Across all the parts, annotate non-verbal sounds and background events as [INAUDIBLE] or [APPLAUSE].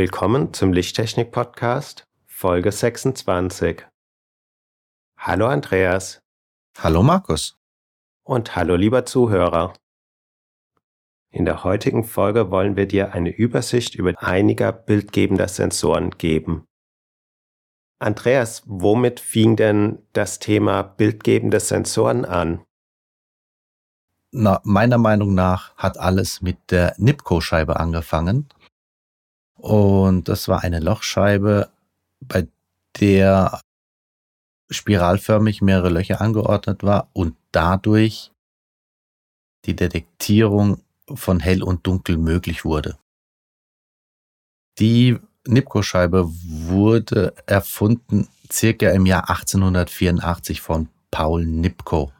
Willkommen zum Lichttechnik-Podcast, Folge 26. Hallo Andreas. Hallo Markus. Und hallo lieber Zuhörer. In der heutigen Folge wollen wir dir eine Übersicht über einiger bildgebender Sensoren geben. Andreas, womit fing denn das Thema bildgebende Sensoren an? Na, meiner Meinung nach hat alles mit der Nipco-Scheibe angefangen. Und das war eine Lochscheibe, bei der spiralförmig mehrere Löcher angeordnet war und dadurch die Detektierung von hell und dunkel möglich wurde. Die Nipko-Scheibe wurde erfunden circa im Jahr 1884 von Paul Nipko.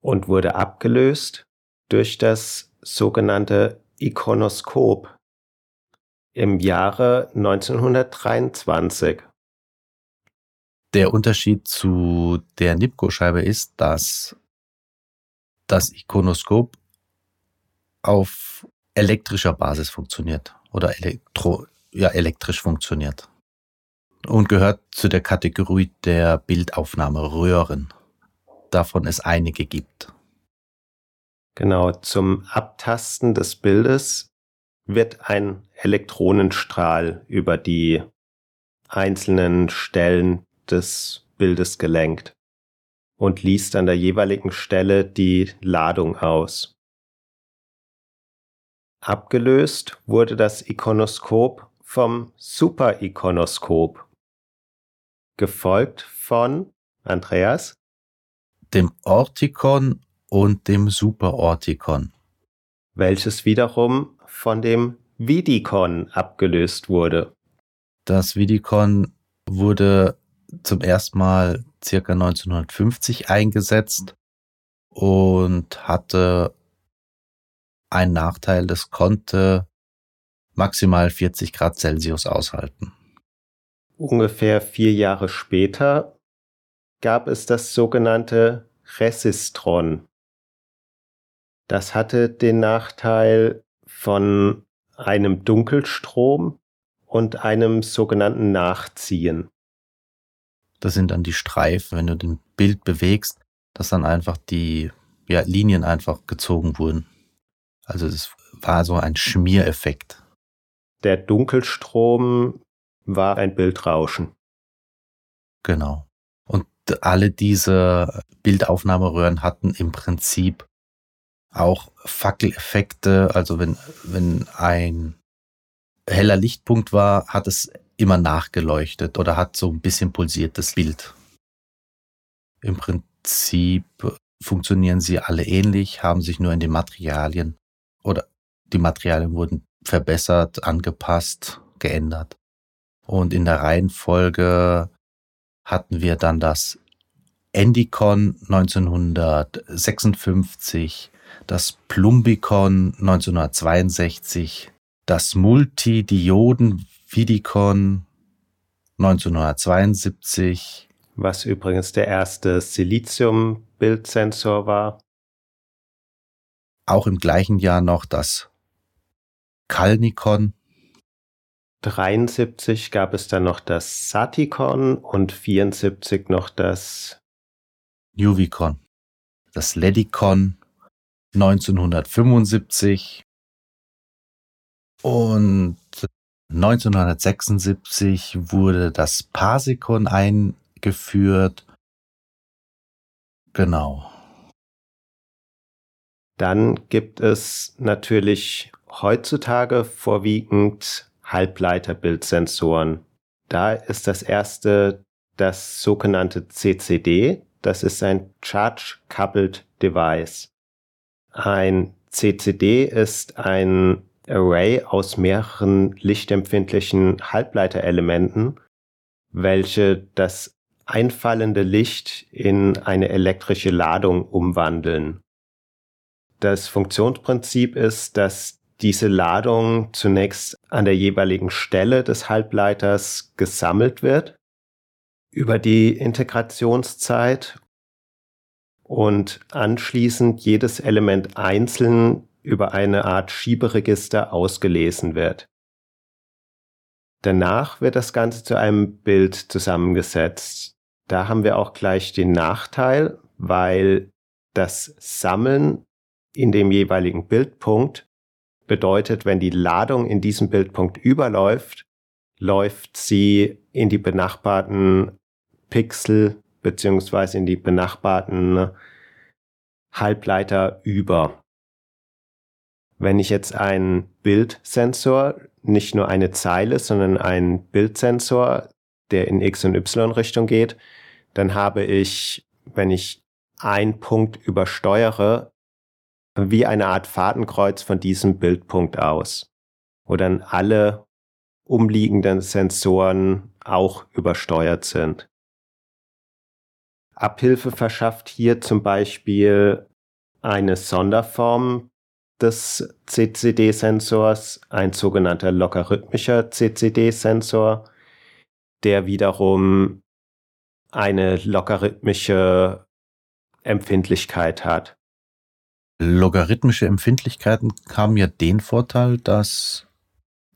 Und wurde abgelöst durch das sogenannte Ikonoskop im Jahre 1923. Der Unterschied zu der Nipko-Scheibe ist, dass das Ikonoskop auf elektrischer Basis funktioniert oder elektro, ja, elektrisch funktioniert und gehört zu der Kategorie der Bildaufnahmeröhren. Davon es einige gibt. Genau, zum Abtasten des Bildes wird ein Elektronenstrahl über die einzelnen Stellen des Bildes gelenkt und liest an der jeweiligen Stelle die Ladung aus. Abgelöst wurde das Ikonoskop vom Superikonoskop, gefolgt von Andreas, dem Ortikon und dem Superortikon, welches wiederum von dem Vidikon abgelöst wurde. Das Vidikon wurde zum ersten Mal circa 1950 eingesetzt und hatte ein Nachteil, das konnte maximal 40 Grad Celsius aushalten. Ungefähr vier Jahre später gab es das sogenannte Resistron. Das hatte den Nachteil von einem Dunkelstrom und einem sogenannten Nachziehen. Das sind dann die Streifen, wenn du den Bild bewegst, dass dann einfach die ja, Linien einfach gezogen wurden. Also es war so ein Schmiereffekt. Der Dunkelstrom war ein Bildrauschen. Genau. Und alle diese Bildaufnahmeröhren hatten im Prinzip auch Fackeleffekte. Also wenn, wenn ein heller Lichtpunkt war, hat es immer nachgeleuchtet oder hat so ein bisschen pulsiertes Bild. Im Prinzip funktionieren sie alle ähnlich, haben sich nur in den Materialien oder die Materialien wurden verbessert, angepasst, geändert. Und in der Reihenfolge hatten wir dann das Endicon 1956, das Plumbicon 1962, das Multidioden-Vidicon 1972. Was übrigens der erste Silizium-Bildsensor war auch im gleichen Jahr noch das Kalnikon. 73 gab es dann noch das Satikon und 74 noch das Nuvicon. Das Ledicon 1975 und 1976 wurde das Pasikon eingeführt. Genau. Dann gibt es natürlich heutzutage vorwiegend Halbleiterbildsensoren. Da ist das erste das sogenannte CCD, das ist ein Charge Coupled Device. Ein CCD ist ein Array aus mehreren lichtempfindlichen Halbleiterelementen, welche das einfallende Licht in eine elektrische Ladung umwandeln. Das Funktionsprinzip ist, dass diese Ladung zunächst an der jeweiligen Stelle des Halbleiters gesammelt wird über die Integrationszeit und anschließend jedes Element einzeln über eine Art Schieberegister ausgelesen wird. Danach wird das Ganze zu einem Bild zusammengesetzt. Da haben wir auch gleich den Nachteil, weil das Sammeln in dem jeweiligen Bildpunkt bedeutet, wenn die Ladung in diesem Bildpunkt überläuft, läuft sie in die benachbarten Pixel beziehungsweise in die benachbarten Halbleiter über. Wenn ich jetzt einen Bildsensor, nicht nur eine Zeile, sondern einen Bildsensor, der in X- und Y-Richtung geht, dann habe ich, wenn ich einen Punkt übersteuere, wie eine Art Fadenkreuz von diesem Bildpunkt aus, wo dann alle umliegenden Sensoren auch übersteuert sind. Abhilfe verschafft hier zum Beispiel eine Sonderform des CCD-Sensors, ein sogenannter logarithmischer CCD-Sensor, der wiederum eine logarithmische Empfindlichkeit hat. Logarithmische Empfindlichkeiten haben ja den Vorteil, dass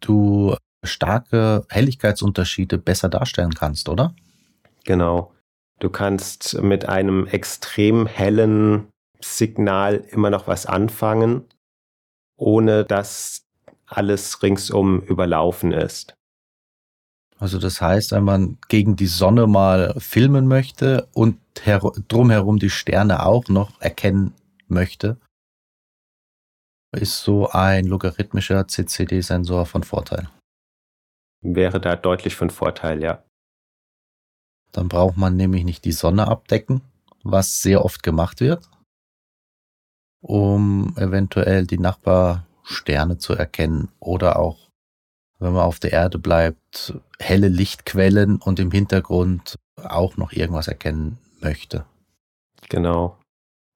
du starke Helligkeitsunterschiede besser darstellen kannst, oder? Genau. Du kannst mit einem extrem hellen Signal immer noch was anfangen, ohne dass alles ringsum überlaufen ist. Also das heißt, wenn man gegen die Sonne mal filmen möchte und drumherum die Sterne auch noch erkennen möchte, ist so ein logarithmischer CCD-Sensor von Vorteil. Wäre da deutlich von Vorteil, ja. Dann braucht man nämlich nicht die Sonne abdecken, was sehr oft gemacht wird, um eventuell die Nachbarsterne zu erkennen oder auch, wenn man auf der Erde bleibt, helle Lichtquellen und im Hintergrund auch noch irgendwas erkennen möchte. Genau.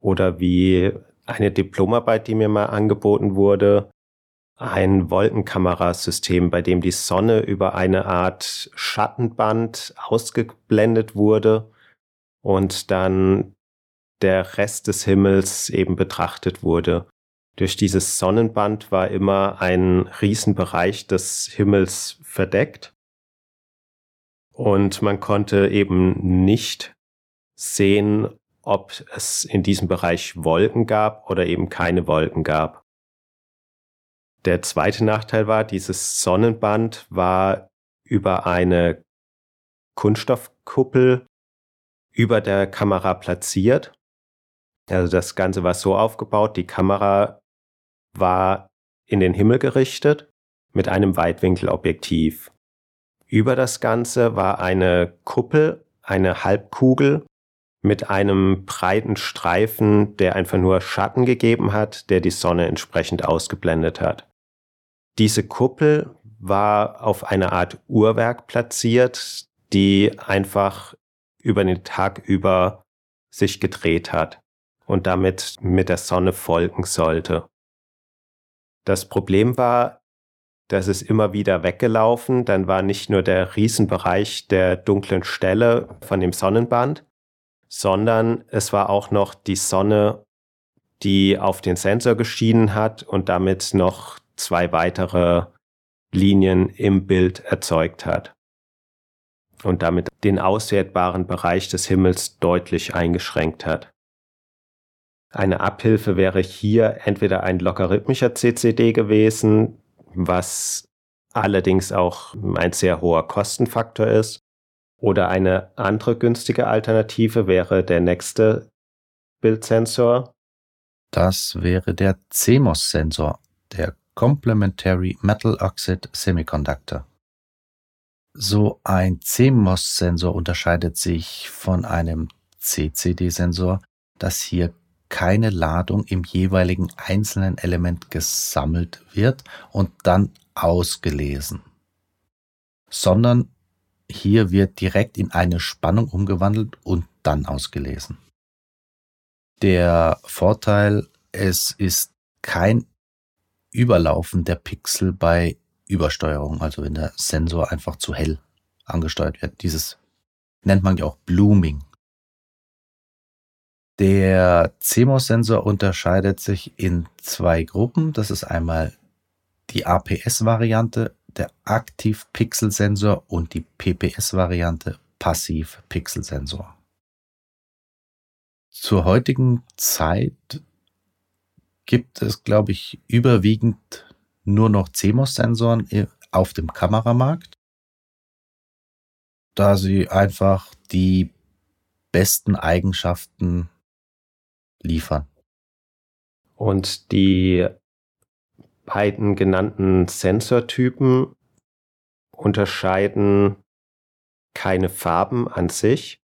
Oder wie eine Diplomarbeit, die mir mal angeboten wurde, ein Wolkenkamerasystem, bei dem die Sonne über eine Art Schattenband ausgeblendet wurde und dann der Rest des Himmels eben betrachtet wurde. Durch dieses Sonnenband war immer ein Riesenbereich des Himmels verdeckt und man konnte eben nicht sehen, ob es in diesem Bereich Wolken gab oder eben keine Wolken gab. Der zweite Nachteil war, dieses Sonnenband war über eine Kunststoffkuppel über der Kamera platziert. Also das Ganze war so aufgebaut, die Kamera war in den Himmel gerichtet mit einem Weitwinkelobjektiv. Über das Ganze war eine Kuppel, eine Halbkugel mit einem breiten Streifen, der einfach nur Schatten gegeben hat, der die Sonne entsprechend ausgeblendet hat. Diese Kuppel war auf einer Art Uhrwerk platziert, die einfach über den Tag über sich gedreht hat und damit mit der Sonne folgen sollte. Das Problem war, dass es immer wieder weggelaufen, dann war nicht nur der Riesenbereich der dunklen Stelle von dem Sonnenband, sondern es war auch noch die Sonne, die auf den Sensor geschienen hat und damit noch zwei weitere Linien im Bild erzeugt hat und damit den auswertbaren Bereich des Himmels deutlich eingeschränkt hat. Eine Abhilfe wäre hier entweder ein logarithmischer CCD gewesen, was allerdings auch ein sehr hoher Kostenfaktor ist, oder eine andere günstige Alternative wäre der nächste Bildsensor. Das wäre der CMOS-Sensor, der Complementary Metal Oxide Semiconductor. So ein CMOS-Sensor unterscheidet sich von einem CCD-Sensor, dass hier keine Ladung im jeweiligen einzelnen Element gesammelt wird und dann ausgelesen, sondern hier wird direkt in eine Spannung umgewandelt und dann ausgelesen. Der Vorteil, es ist kein Überlaufen der Pixel bei Übersteuerung, also wenn der Sensor einfach zu hell angesteuert wird. Dieses nennt man ja auch Blooming. Der CMOS-Sensor unterscheidet sich in zwei Gruppen. Das ist einmal die APS-Variante, der Aktiv-Pixel-Sensor und die PPS-Variante, Passiv-Pixel-Sensor. Zur heutigen Zeit gibt es, glaube ich, überwiegend nur noch CMOS-Sensoren auf dem Kameramarkt, da sie einfach die besten Eigenschaften liefern. Und die beiden genannten Sensortypen unterscheiden keine Farben an sich,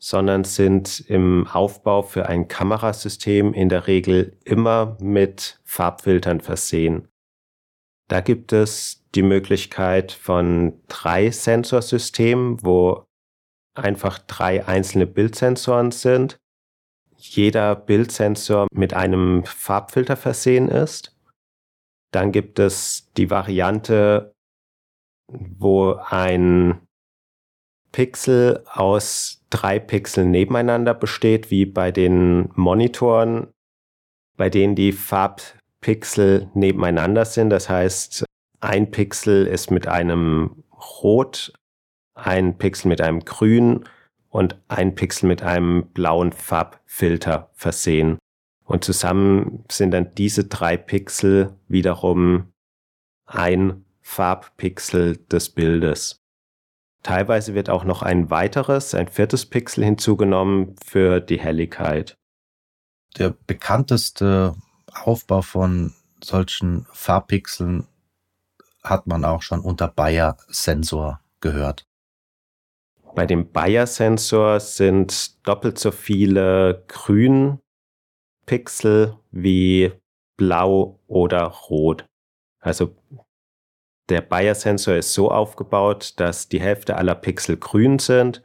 sondern sind im Aufbau für ein Kamerasystem in der Regel immer mit Farbfiltern versehen. Da gibt es die Möglichkeit von drei Sensorsystemen, wo einfach drei einzelne Bildsensoren sind. Jeder Bildsensor mit einem Farbfilter versehen ist. Dann gibt es die Variante, wo ein Pixel aus drei Pixeln nebeneinander besteht, wie bei den Monitoren, bei denen die Farbpixel nebeneinander sind. Das heißt, ein Pixel ist mit einem Rot, ein Pixel mit einem Grün und ein Pixel mit einem blauen Farbfilter versehen. Und zusammen sind dann diese drei Pixel wiederum ein Farbpixel des Bildes. Teilweise wird auch noch ein weiteres, ein viertes Pixel hinzugenommen für die Helligkeit. Der bekannteste Aufbau von solchen Farbpixeln hat man auch schon unter Bayer-Sensor gehört. Bei dem Bayer-Sensor sind doppelt so viele Grün Pixel wie blau oder rot. Also der Bayer-Sensor ist so aufgebaut, dass die Hälfte aller Pixel grün sind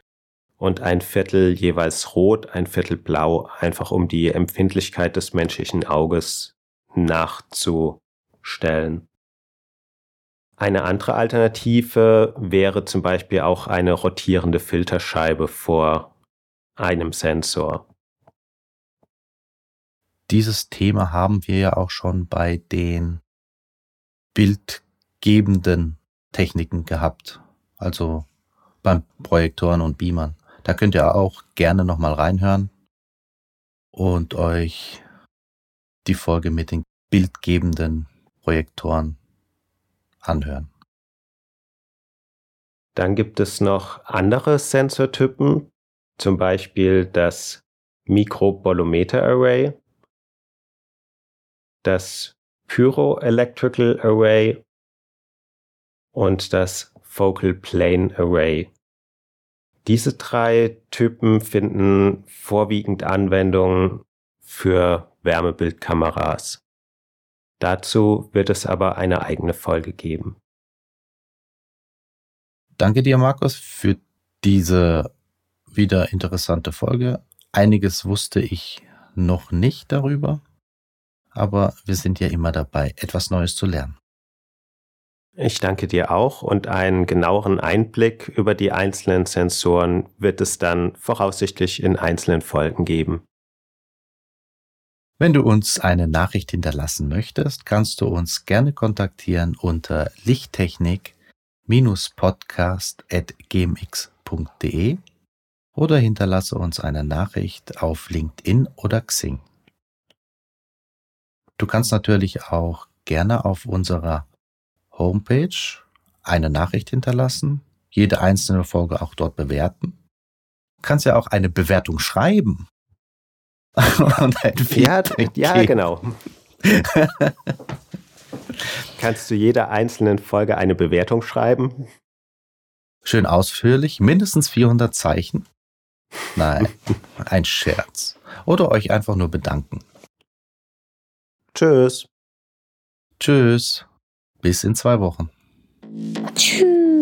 und ein Viertel jeweils rot, ein Viertel blau, einfach um die Empfindlichkeit des menschlichen Auges nachzustellen. Eine andere Alternative wäre zum Beispiel auch eine rotierende Filterscheibe vor einem Sensor. Dieses Thema haben wir ja auch schon bei den bildgebenden Techniken gehabt, also beim Projektoren und Beamern. Da könnt ihr auch gerne nochmal reinhören und euch die Folge mit den bildgebenden Projektoren anhören. Dann gibt es noch andere Sensortypen, zum Beispiel das Mikrobolometer Array das Pyroelectrical Array und das Focal Plane Array. Diese drei Typen finden vorwiegend Anwendung für Wärmebildkameras. Dazu wird es aber eine eigene Folge geben. Danke dir, Markus, für diese wieder interessante Folge. Einiges wusste ich noch nicht darüber aber wir sind ja immer dabei, etwas Neues zu lernen. Ich danke dir auch und einen genaueren Einblick über die einzelnen Sensoren wird es dann voraussichtlich in einzelnen Folgen geben. Wenn du uns eine Nachricht hinterlassen möchtest, kannst du uns gerne kontaktieren unter lichttechnik-podcast.gmx.de oder hinterlasse uns eine Nachricht auf LinkedIn oder Xing. Du kannst natürlich auch gerne auf unserer Homepage eine Nachricht hinterlassen, jede einzelne Folge auch dort bewerten. Du kannst ja auch eine Bewertung schreiben. [LAUGHS] Und ein ja, ja, genau. [LAUGHS] kannst du jeder einzelnen Folge eine Bewertung schreiben? Schön ausführlich, mindestens 400 Zeichen. Nein, [LAUGHS] ein Scherz. Oder euch einfach nur bedanken. Tschüss. Tschüss. Bis in zwei Wochen. Tschüss.